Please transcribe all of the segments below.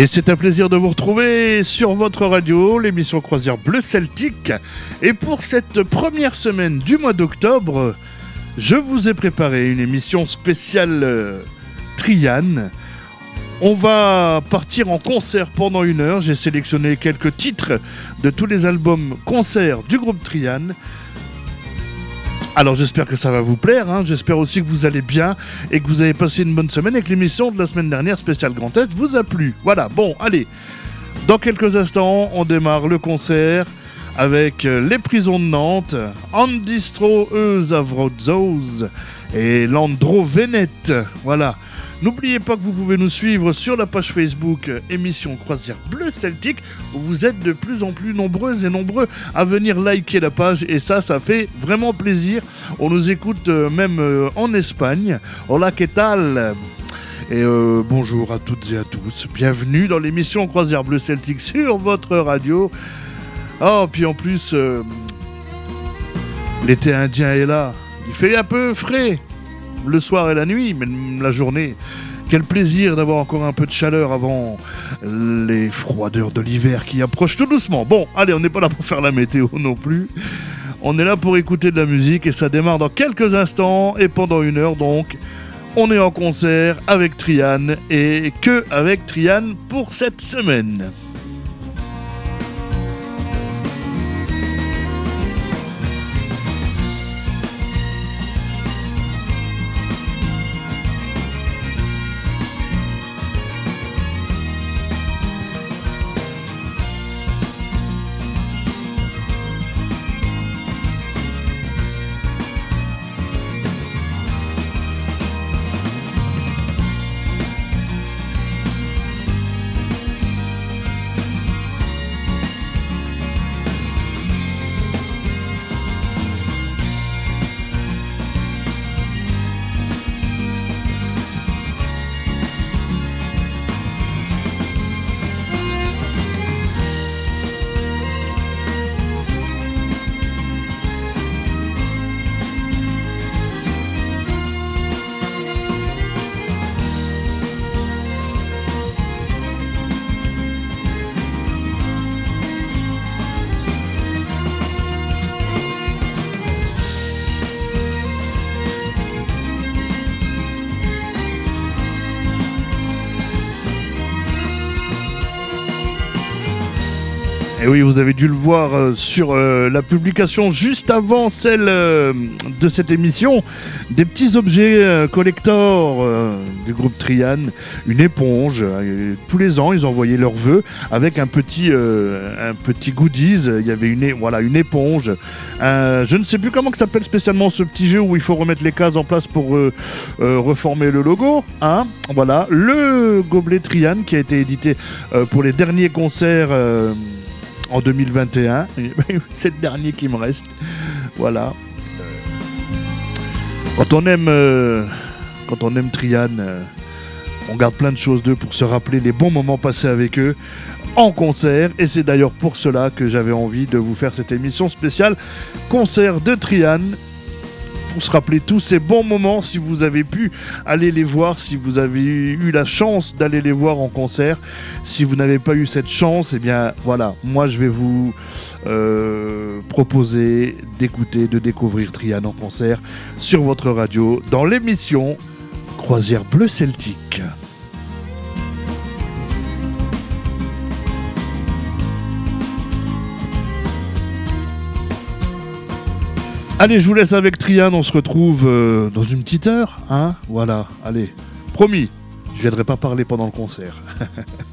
Et c'est un plaisir de vous retrouver sur votre radio, l'émission Croisière Bleu Celtique. Et pour cette première semaine du mois d'octobre, je vous ai préparé une émission spéciale euh, Triane. On va partir en concert pendant une heure. J'ai sélectionné quelques titres de tous les albums concerts du groupe Triane. Alors j'espère que ça va vous plaire, hein. j'espère aussi que vous allez bien et que vous avez passé une bonne semaine et que l'émission de la semaine dernière spéciale Grand Est vous a plu. Voilà, bon, allez, dans quelques instants, on démarre le concert avec euh, les prisons de Nantes, Andistro Eusavrodzos et Landro Venet. Voilà. N'oubliez pas que vous pouvez nous suivre sur la page Facebook euh, émission Croisière Bleu Celtique où vous êtes de plus en plus nombreuses et nombreux à venir liker la page et ça, ça fait vraiment plaisir. On nous écoute euh, même euh, en Espagne. Hola, ¿qué tal? Et bonjour à toutes et à tous. Bienvenue dans l'émission Croisière Bleu Celtique sur votre radio. Oh, puis en plus, l'été indien est là. Il fait un peu frais le soir et la nuit, mais la journée. Quel plaisir d'avoir encore un peu de chaleur avant les froideurs de l'hiver qui approchent tout doucement. Bon, allez, on n'est pas là pour faire la météo non plus. On est là pour écouter de la musique et ça démarre dans quelques instants et pendant une heure donc. On est en concert avec Triane et que avec Triane pour cette semaine. Vous avez dû le voir euh, sur euh, la publication juste avant celle euh, de cette émission. Des petits objets collector du groupe Trian, une éponge. tous les ans, ils envoyaient leurs vœux avec un petit, un petit goodies. Il y avait une, voilà, une éponge. je ne sais plus comment s'appelle spécialement ce petit jeu où il faut remettre les cases en place pour reformer le logo. Hein voilà, le gobelet Trian qui a été édité pour les derniers concerts en 2021. C'est le dernier qui me reste. Voilà. Quand on aime, euh, quand on aime Trian, euh, on garde plein de choses d'eux pour se rappeler les bons moments passés avec eux en concert. Et c'est d'ailleurs pour cela que j'avais envie de vous faire cette émission spéciale concert de Trian pour se rappeler tous ces bons moments, si vous avez pu aller les voir, si vous avez eu la chance d'aller les voir en concert. Si vous n'avez pas eu cette chance, eh bien voilà, moi je vais vous euh, proposer d'écouter, de découvrir Trian en concert sur votre radio dans l'émission Croisière Bleu Celtique. Allez, je vous laisse avec Trian, on se retrouve euh, dans une petite heure, hein Voilà, allez, promis, je viendrai pas parler pendant le concert.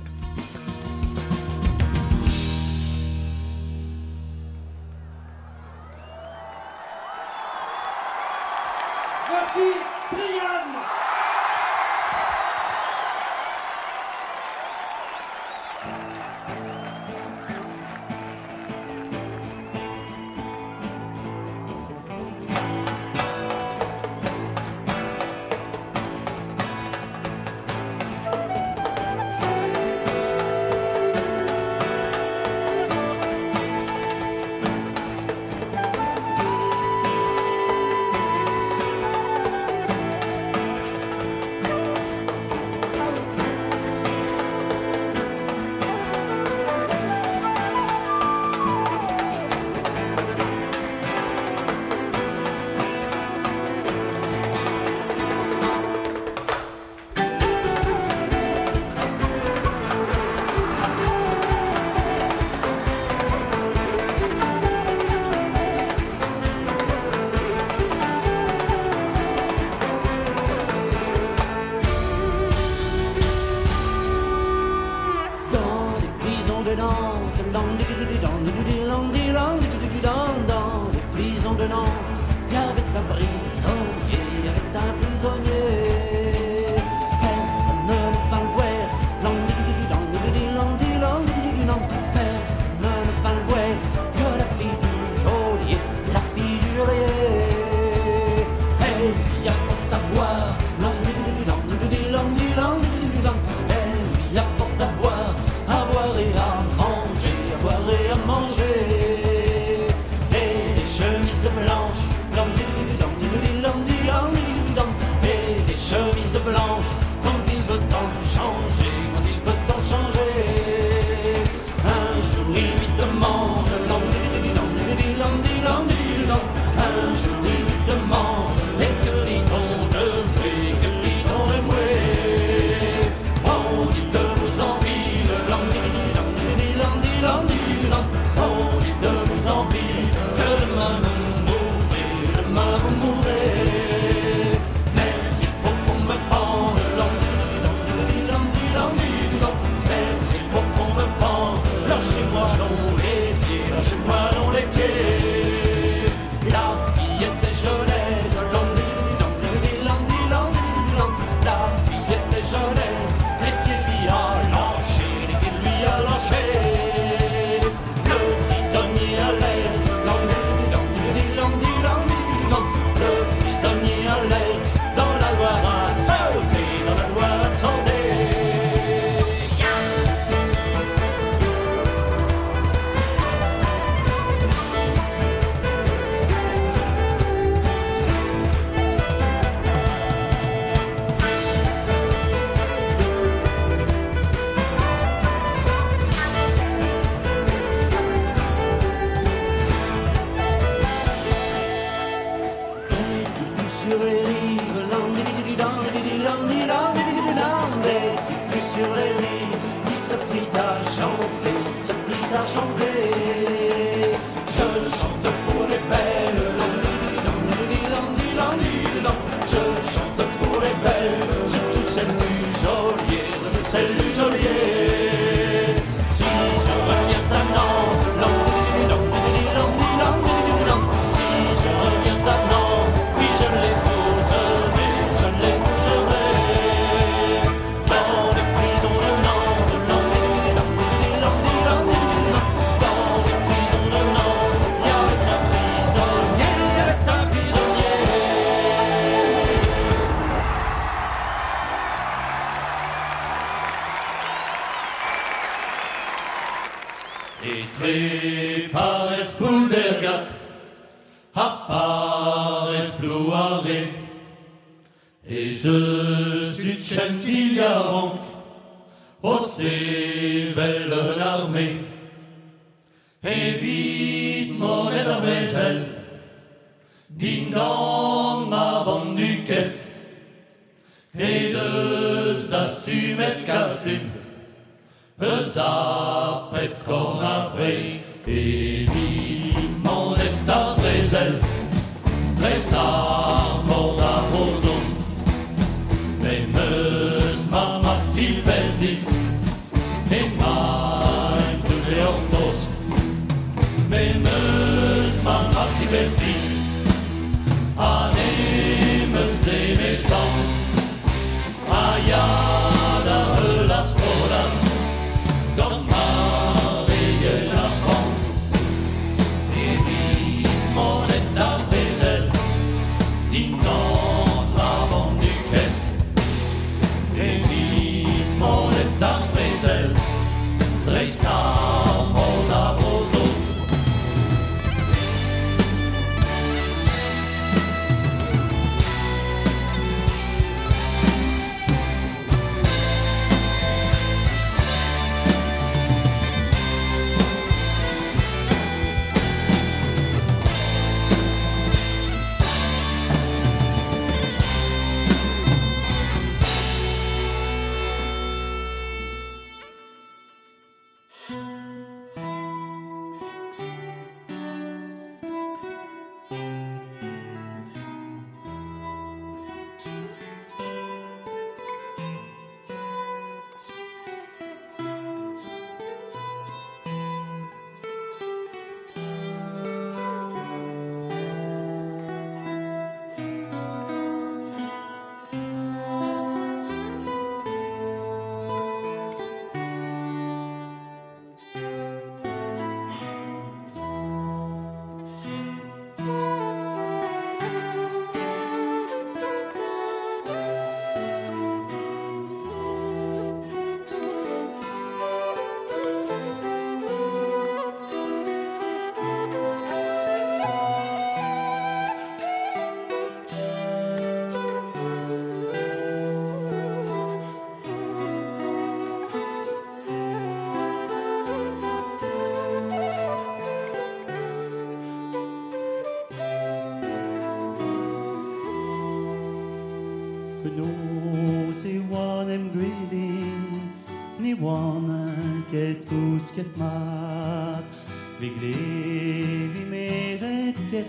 vers leur armée. Évite mon énorme aile, ding dong ma bande du caisse, et deux d'astum et castumes, castum,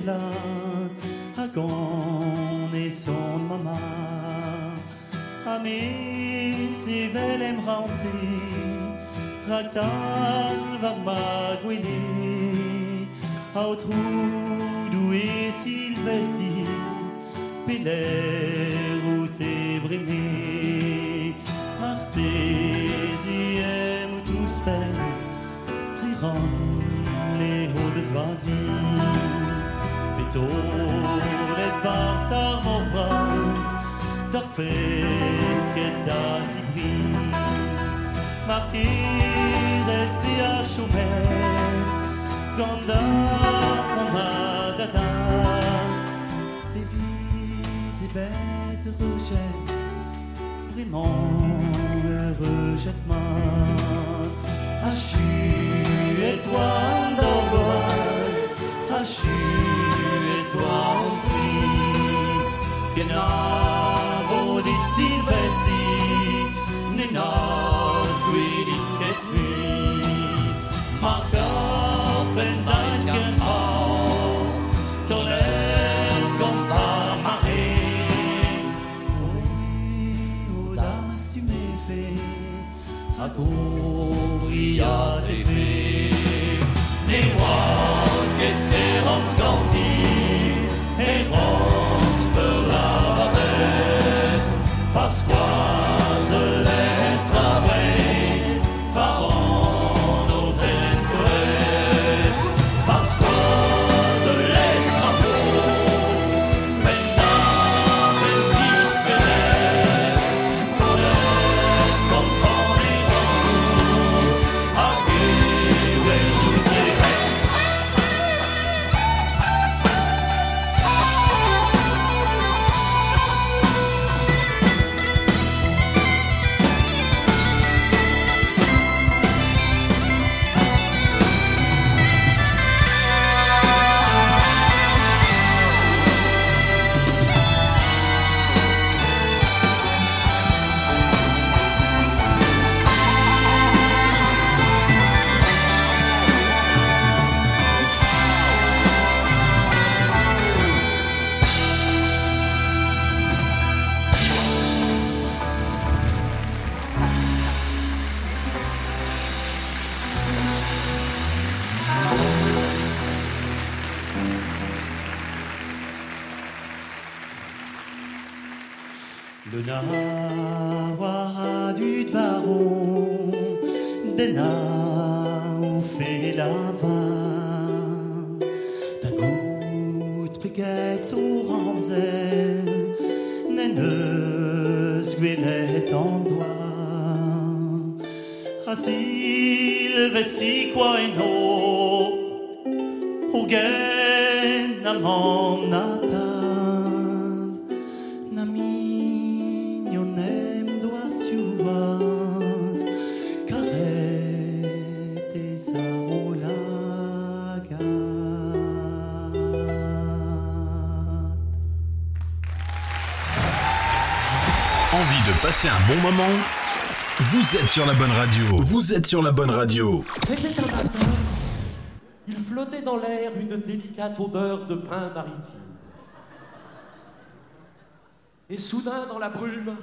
meret kerlat Ha gant e son mama Ha me se vel em ranti Raktal var ma gwili Ha o trou e silvesti Peler par sa morvaz Dar pesket da zibri Marqué resti a choumet Ganda fonda Des vies et bêtes rejettent Vraiment heureux jette-moi Hachu étoile d'angoisse Hachu étoile pluie Gena vodit silvesti Nina sweetin ket mi Marka fendajsken har Tolen kompa mare Oui, audace tu m'es fait À couvrir à tes faits. Les rois qui étaient ranskandi Et rans Pascual. Bon moment Vous êtes sur la bonne radio. Vous êtes sur la bonne radio. C'était un matin. Il flottait dans l'air une délicate odeur de pain maritime. Et soudain, dans la brume,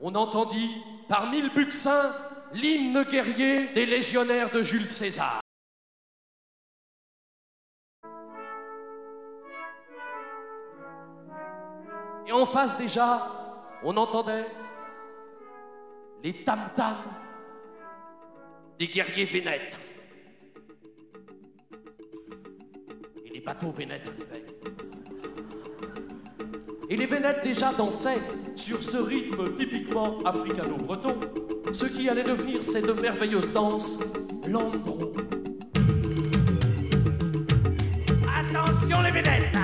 on entendit, par mille buxins, l'hymne guerrier des légionnaires de Jules César. Et en face déjà, on entendait les tam-tams des guerriers vénètes. Et les bateaux vénètes arrivaient. Et les vénètes déjà dansaient sur ce rythme typiquement africano-breton, ce qui allait devenir cette merveilleuse danse, l'andro. Attention les vénètes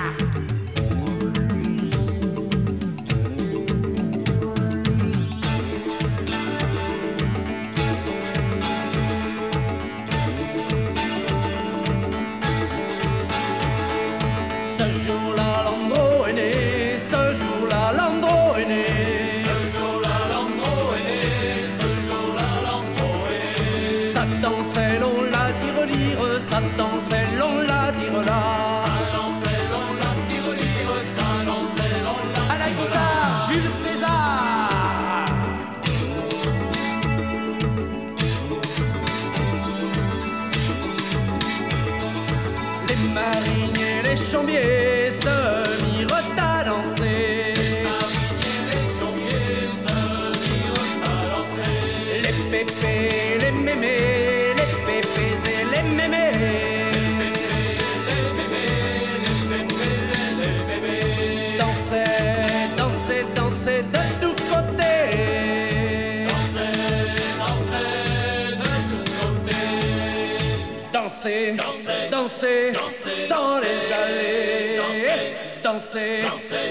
Danser,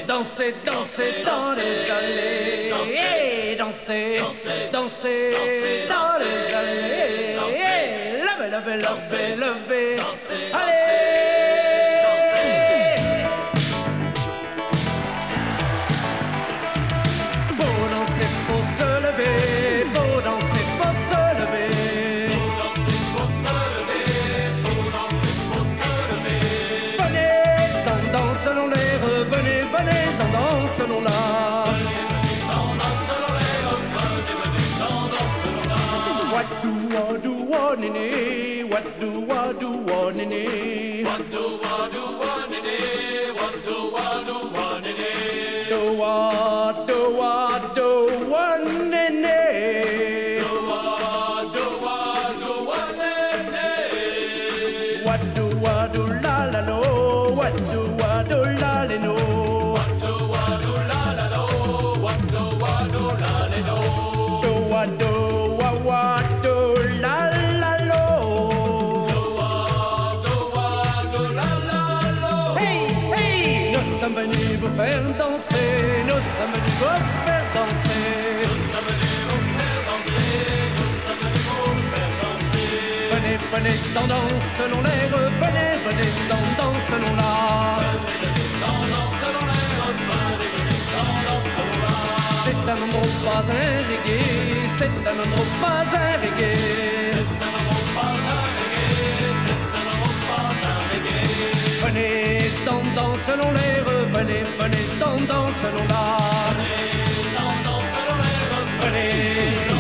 danser, danser dans les allées. Danser, danser dans les allées. Levez, levez, levez, levez. wadu wadu wanene wadu wadu do wadu wadu wanene do wa do wa do Danse selon l'air. Venez, venez, sans danse selon l'art. C'est un endroit pas un. C'est un endroit pas un. Venez, danse selon l'air. Venez, venez, danse selon l'art. Venez,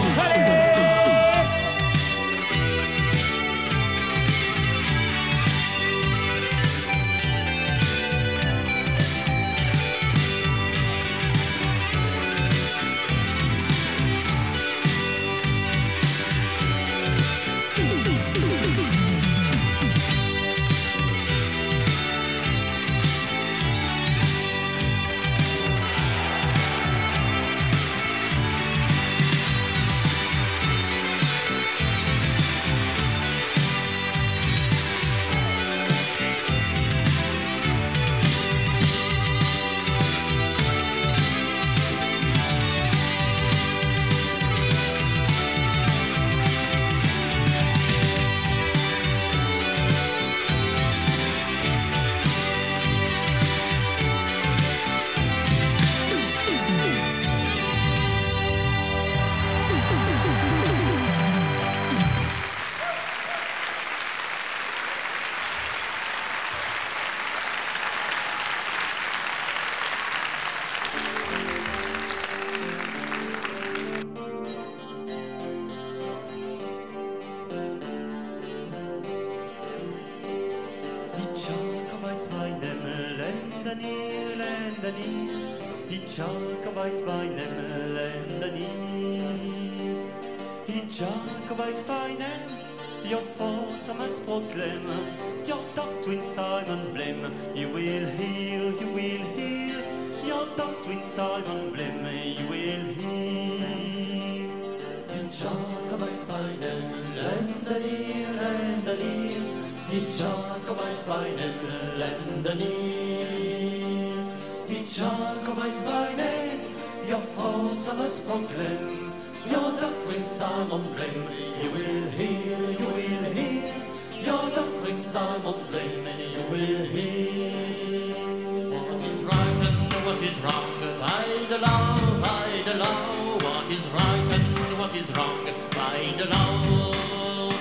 is right and what is wrong. By the law.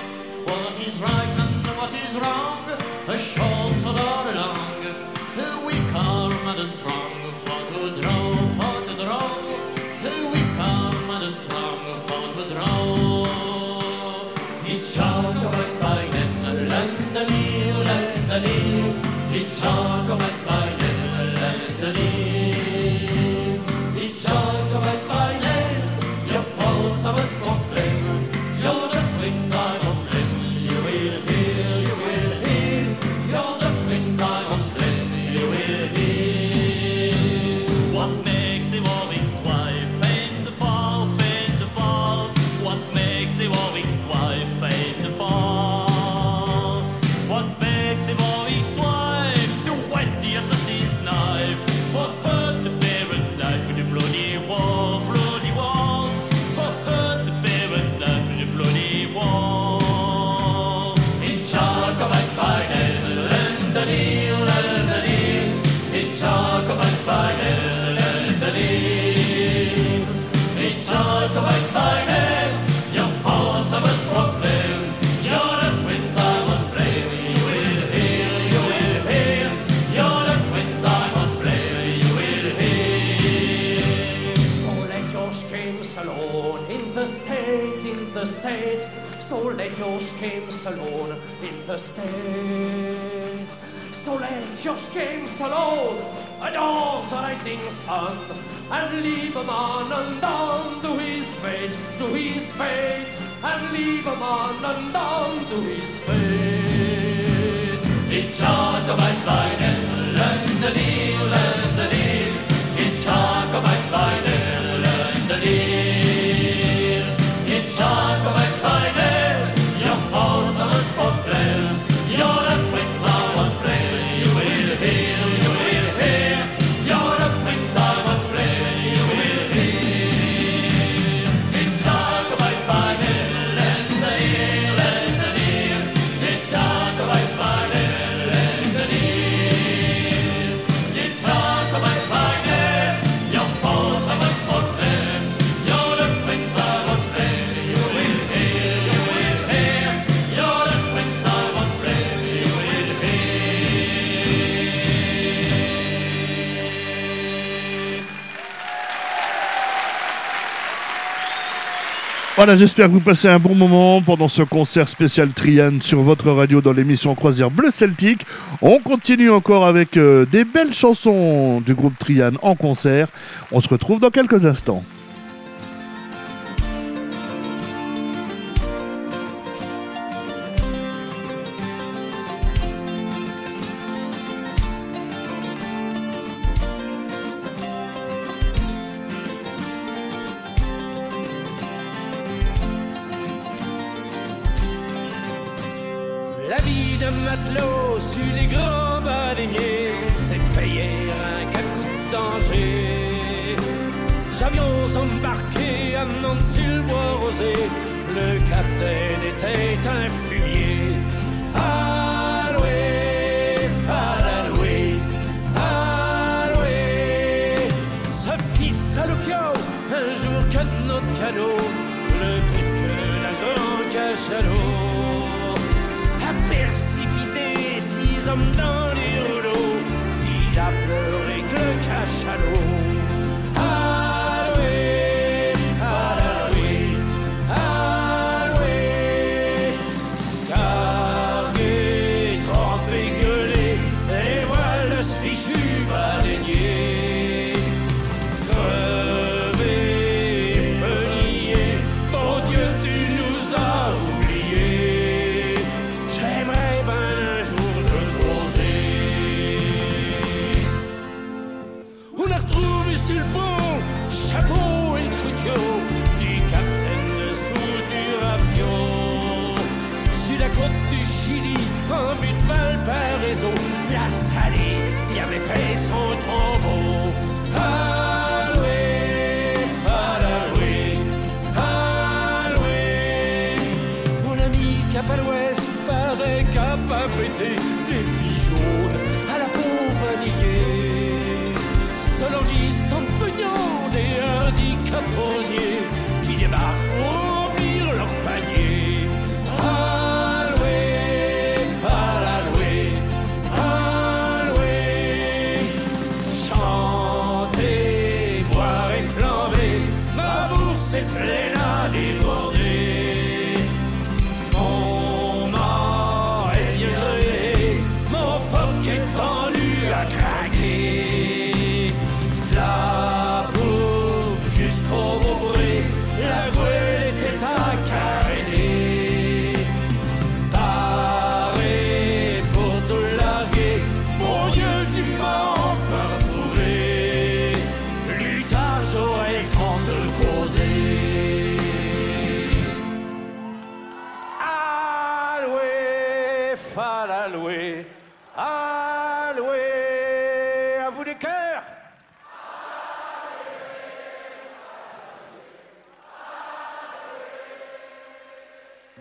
What is right and what is wrong. The short or the long. The weak arm and the strong. For to draw, for to draw. The weak arm and the strong. For to draw. It's short of my spine and the land the leo, land the leo. It's short of my spine. alone in the state. So let your games alone, and all the rising sun, and leave a man undone to his fate, to his fate, and leave a man undone to his fate. Voilà, j'espère que vous passez un bon moment pendant ce concert spécial Trian sur votre radio dans l'émission Croisière Bleu Celtique. On continue encore avec euh, des belles chansons du groupe Trian en concert. On se retrouve dans quelques instants. que notre canot, le clip que d'un grand cachalot. A précipité six hommes dans les rouleaux, il a pleuré que le cachalot.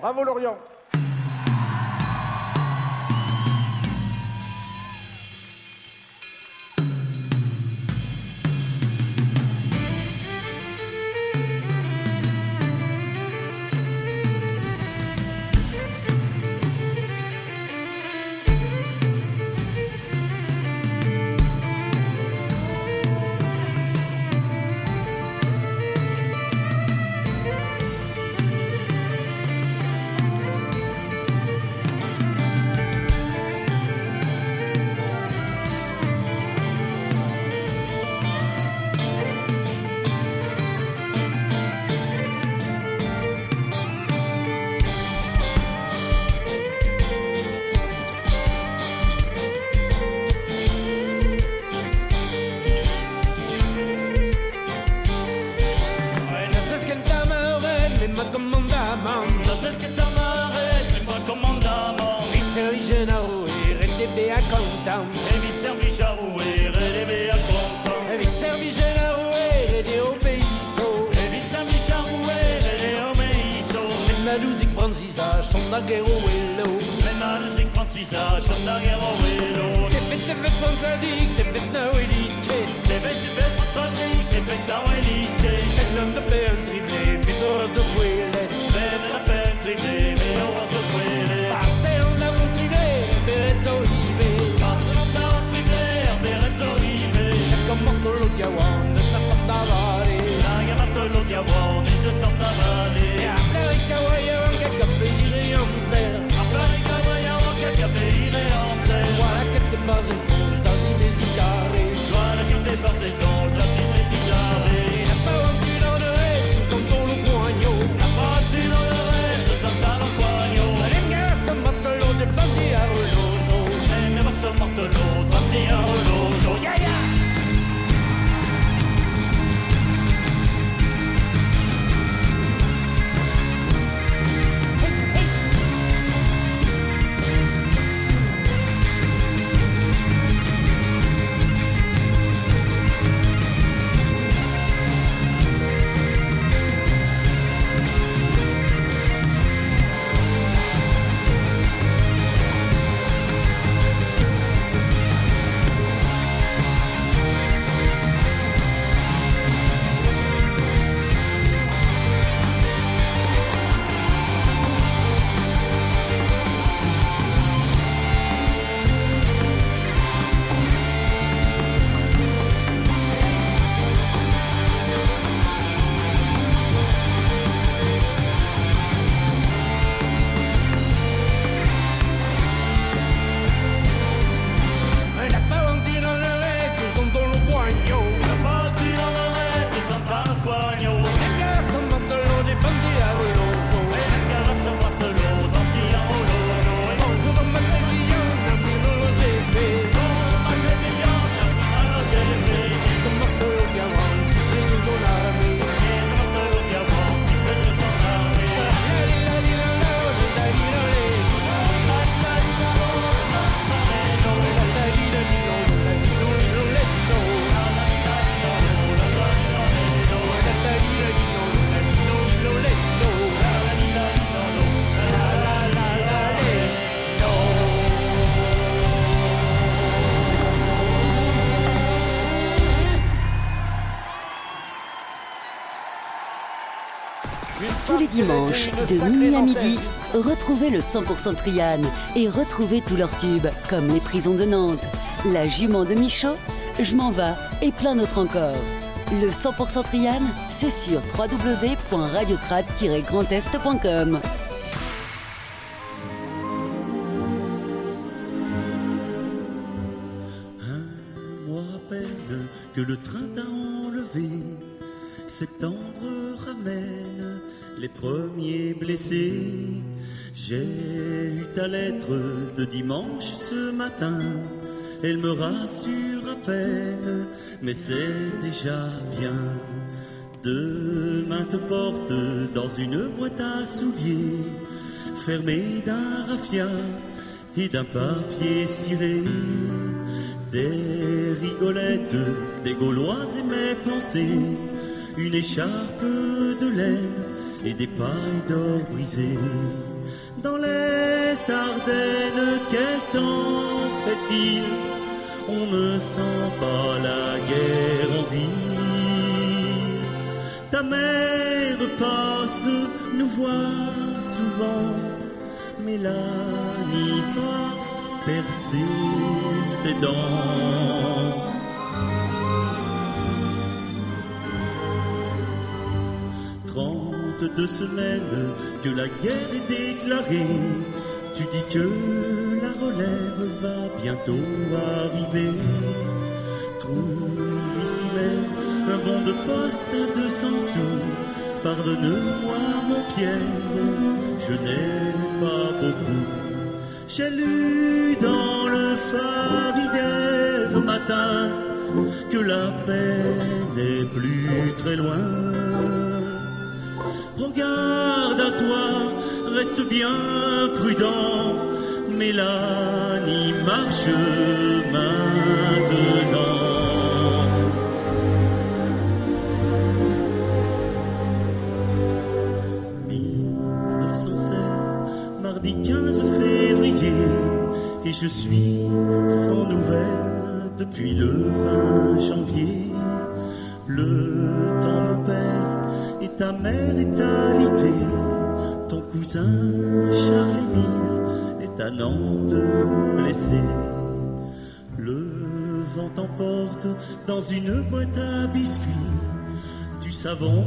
Bravo Lorient. dimanche, de minuit à midi, retrouvez le 100% Trianne et retrouvez tous leurs tubes, comme Les Prisons de Nantes, La Jument de Michaud, Je m'en va et plein d'autres encore. Le 100% Trianne, c'est sur www.radiotrad-grandest.com. Un mois que le train premier blessé. J'ai eu ta lettre de dimanche ce matin. Elle me rassure à peine, mais c'est déjà bien. Demain te porte dans une boîte à souliers, fermée d'un raffia et d'un papier ciré. Des rigolettes, des gauloises et mes pensées, une écharpe de laine et des pailles d'or brisées. Dans les Ardennes, quel temps fait-il? On ne sent pas la guerre en ville. Ta mère passe, nous voit souvent, mais là n'y va percer ses dents. Trente-deux semaines que la guerre est déclarée, tu dis que la relève va bientôt arriver. Trouve ici même un bon de poste à 200 sous. Pardonne-moi mon Pierre, je n'ai pas beaucoup. J'ai lu dans le phare hier matin que la paix n'est plus très loin. Regarde à toi, reste bien prudent, Mélanie marche maintenant. 1916, mardi 15 février, et je suis sans nouvelles depuis le 20 janvier. Le mère est. Ton cousin Charles-Émile est à Nantes blessé. Le vent t'emporte dans une boîte à biscuits du savon,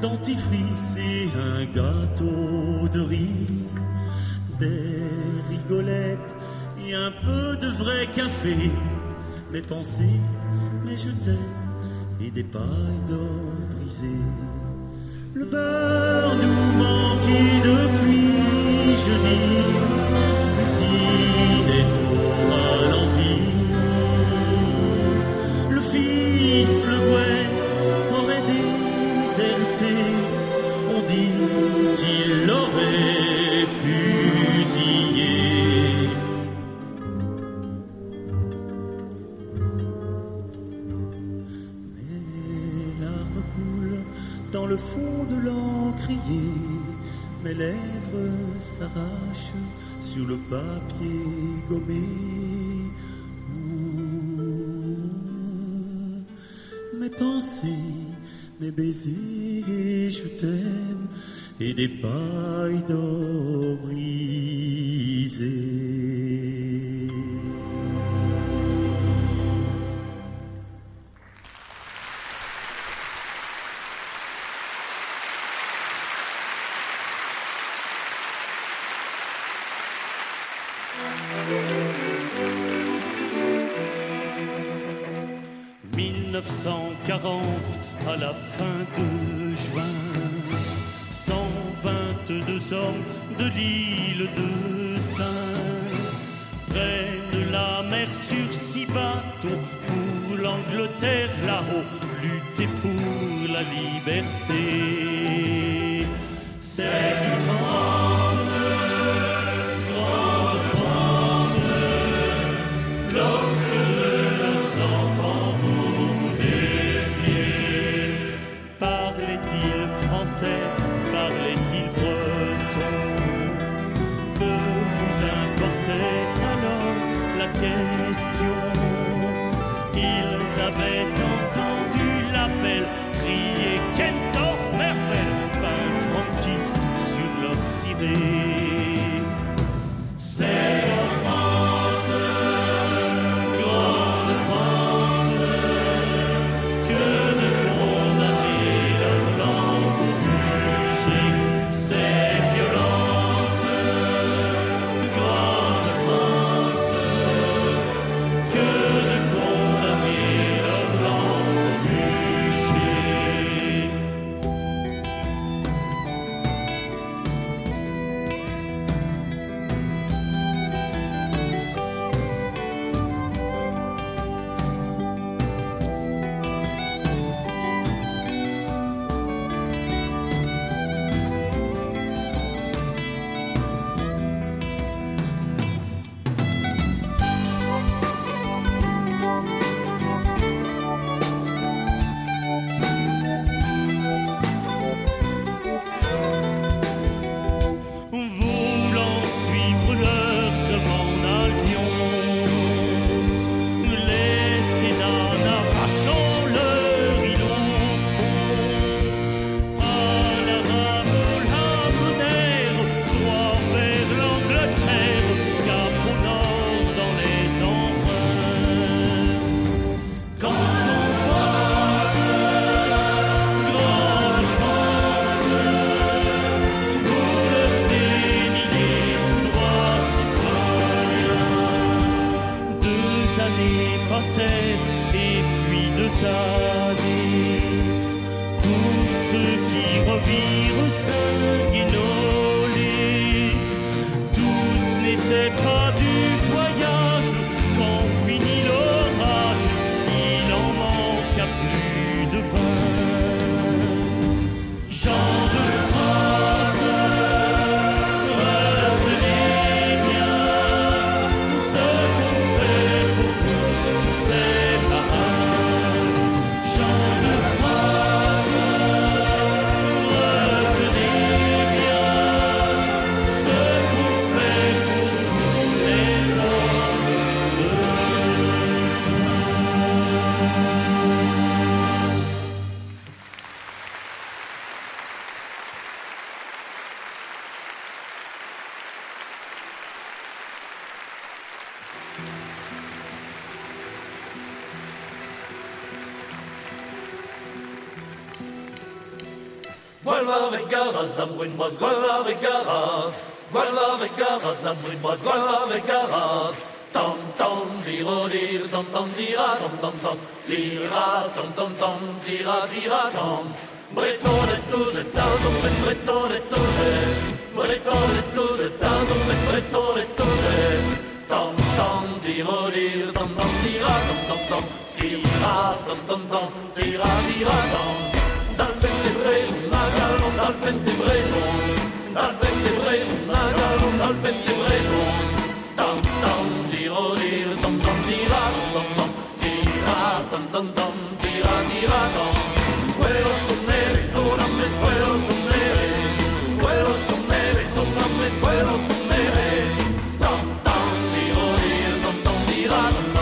dentifrice et un gâteau de riz, des rigolettes et un peu de vrai café, mes pensées, mais je t'aime, et des pailles d'or brisées. Le beurre nous la fin qui pirate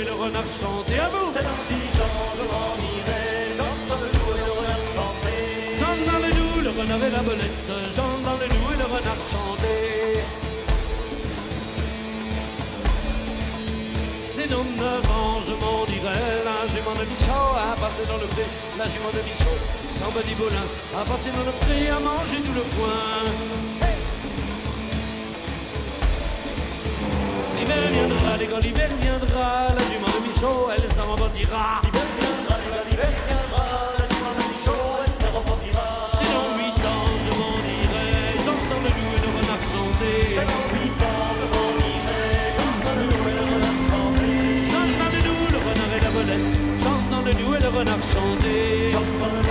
et le renard chanter à vous. C'est dans dix ans je m'en irai, j'entends le loup et le renard chanter. J'entends le loup, le renard et la belette, j'entends le loup et le renard chanter. C'est dans neuf ans je m'en irai, la jument de Michaud a passé dans le pré, la jument de Michaud, sans bolin, a passé dans le pré à manger tout le foin. L'hiver viendra, et quand l'hiver viendra, la jument de Michaud, elle s'en rebondira. L'hiver viendra, l'hiver viendra, la jument de Michaud, elle s'en rebondira. C'est dans huit ans, je m'en irai, j'entends le loup et le renard chanter. C'est dans huit ans, je m'en irai, j'entends le loup et le renard chanter. J'entends le loup, le renard et la belette, j'entends le loup et le renard chanter.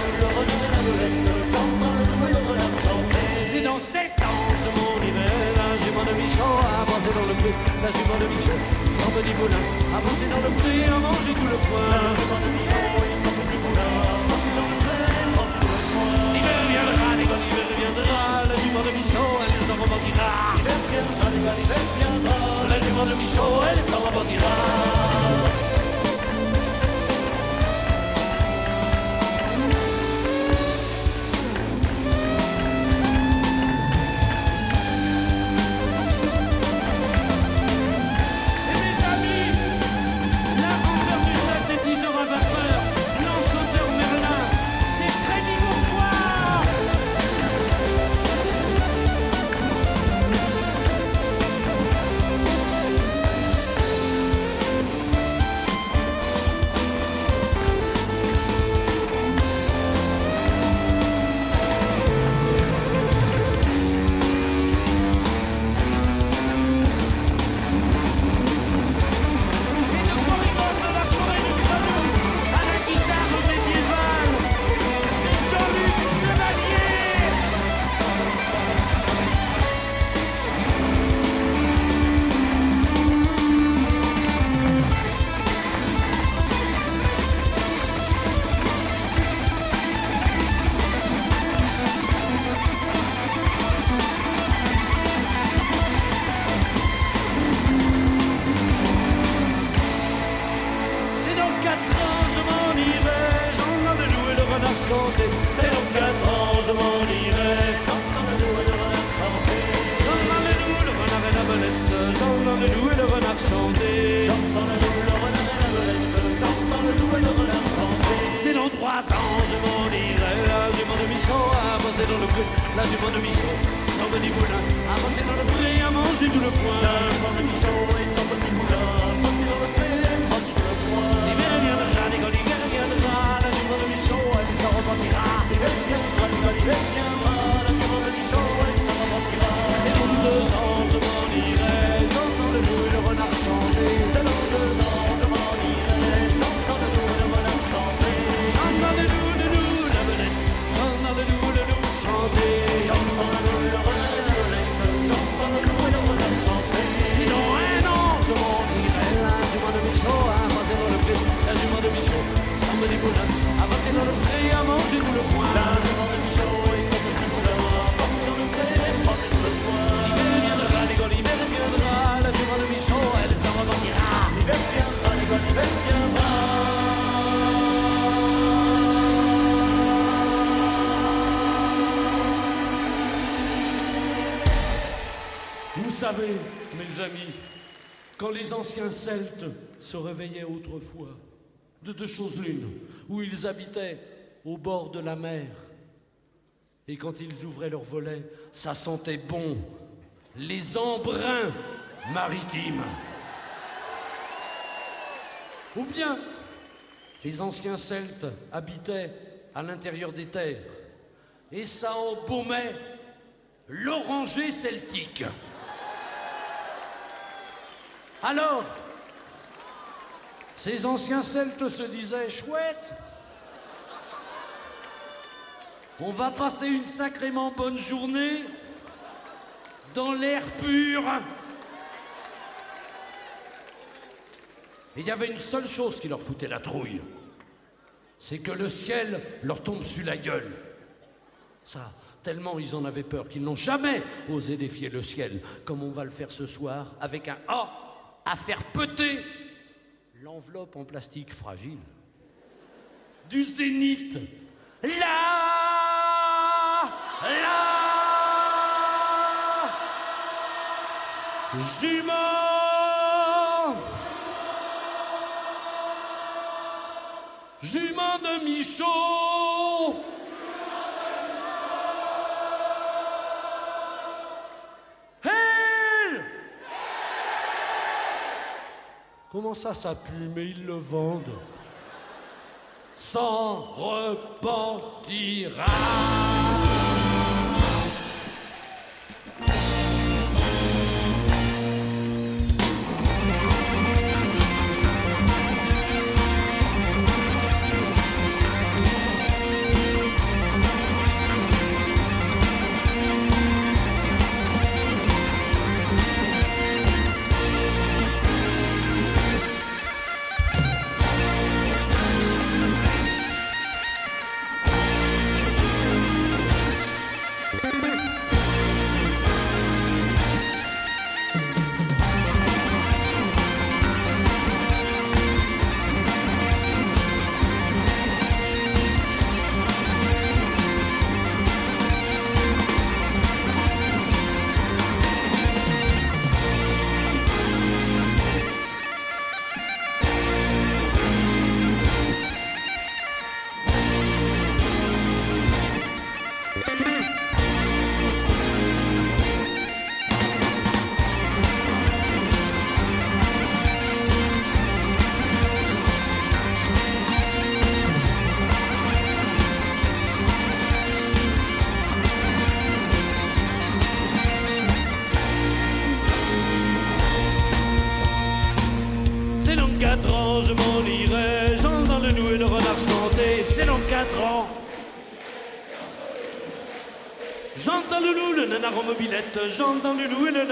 La jument de Michaud, sans petit boulin, avancé dans le pré, a mangé tout le foin. La jument de Michaud et sans petit boulin, a avancé dans le pré, le foin. L'hiver viendra, l'hiver viendra, la jument de Michaud, elle s'en rebondira. L'hiver viendra, l'hiver viendra, la jument de Michaud, elle s'en rebondira. Anciens Celtes se réveillaient autrefois, de deux choses l'une, où ils habitaient au bord de la mer. Et quand ils ouvraient leurs volets, ça sentait bon, les embruns maritimes. Ou bien, les anciens Celtes habitaient à l'intérieur des terres, et ça embaumait l'oranger celtique. Alors, ces anciens Celtes se disaient chouette. On va passer une sacrément bonne journée dans l'air pur. Il y avait une seule chose qui leur foutait la trouille. C'est que le ciel leur tombe sur la gueule. Ça, tellement ils en avaient peur qu'ils n'ont jamais osé défier le ciel, comme on va le faire ce soir, avec un A à faire péter l'enveloppe en plastique fragile du zénith. Là, là, jument, jument de Michaud. Comment ça, ça pue, mais ils le vendent S'en repentira.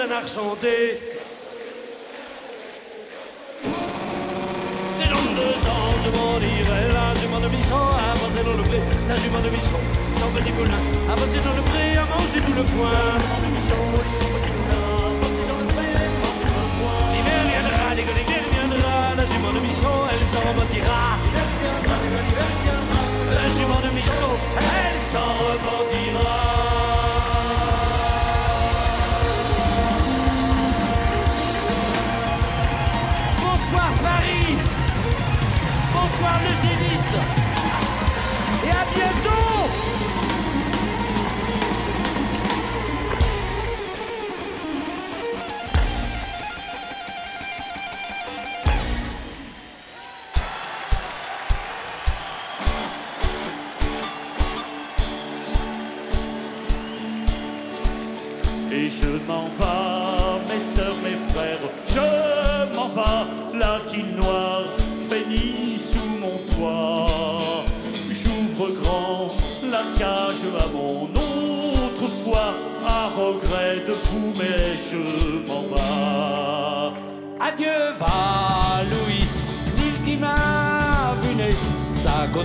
Nanar chanter. C'est dans deux ans, je m'en irai. La jument de Bisson a avancé dans le pré. La jument de Bisson, sans petit poulain, avancé dans le pré, à manger tout le foin. L'hiver viendra, l'hiver viendra, la jument de Michaud, elle s'en repentira. La jument de Michaud, elle s'en repentira.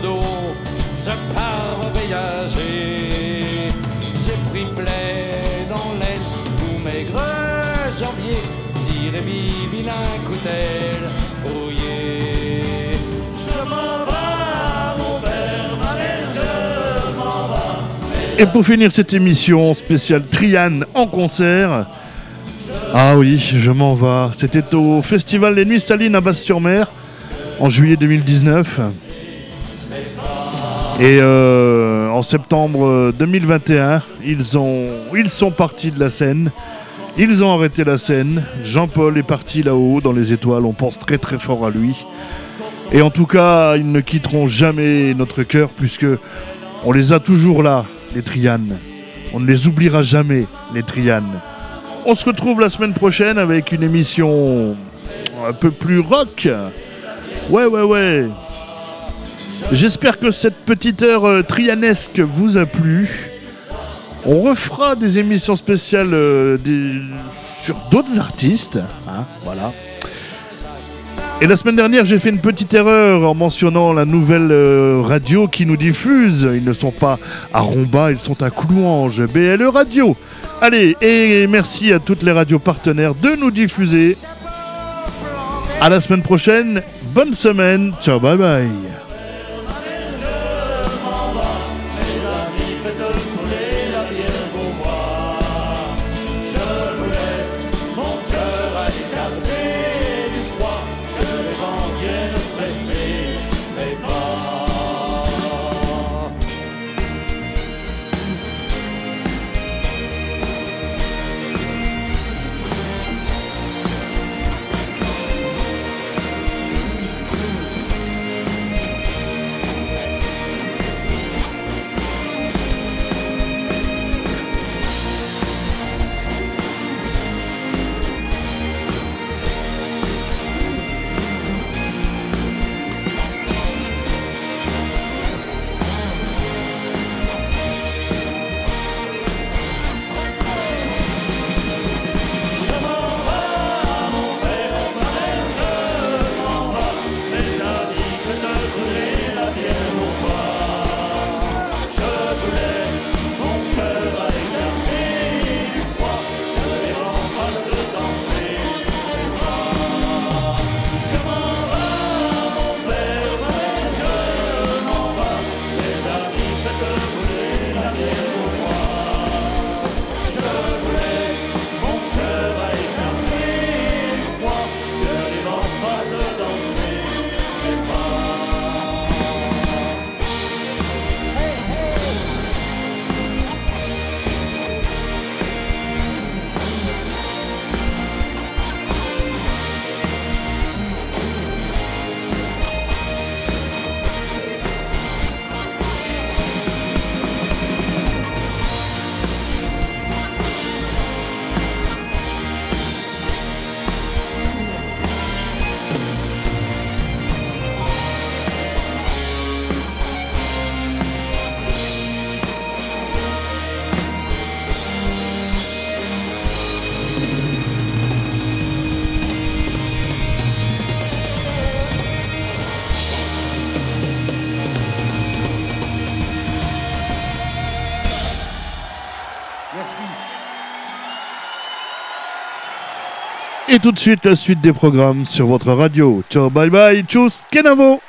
Je pars voyager. J'ai pris janvier. Et pour finir cette émission spéciale Triane en concert, ah oui, je m'en vais. C'était au Festival Les Nuits Salines à Basse-sur-Mer. en juillet 2019. Et euh, en septembre 2021, ils, ont, ils sont partis de la scène. Ils ont arrêté la scène. Jean-Paul est parti là-haut dans les étoiles. On pense très très fort à lui. Et en tout cas, ils ne quitteront jamais notre cœur puisque on les a toujours là, les Trianes. On ne les oubliera jamais, les Trianes. On se retrouve la semaine prochaine avec une émission un peu plus rock. Ouais, ouais, ouais. J'espère que cette petite heure euh, trianesque vous a plu. On refera des émissions spéciales euh, sur d'autres artistes. hein, voilà. Et la semaine dernière, j'ai fait une petite erreur en mentionnant la nouvelle euh, radio qui nous diffuse. Ils ne sont pas à Romba, ils sont à Coulouange, BLE Radio. Allez, et merci à toutes les radios partenaires de nous diffuser. À la semaine prochaine, bonne semaine, ciao, bye bye. Et tout de suite, la suite des programmes sur votre radio. Ciao, bye bye, tchuss, Kenavo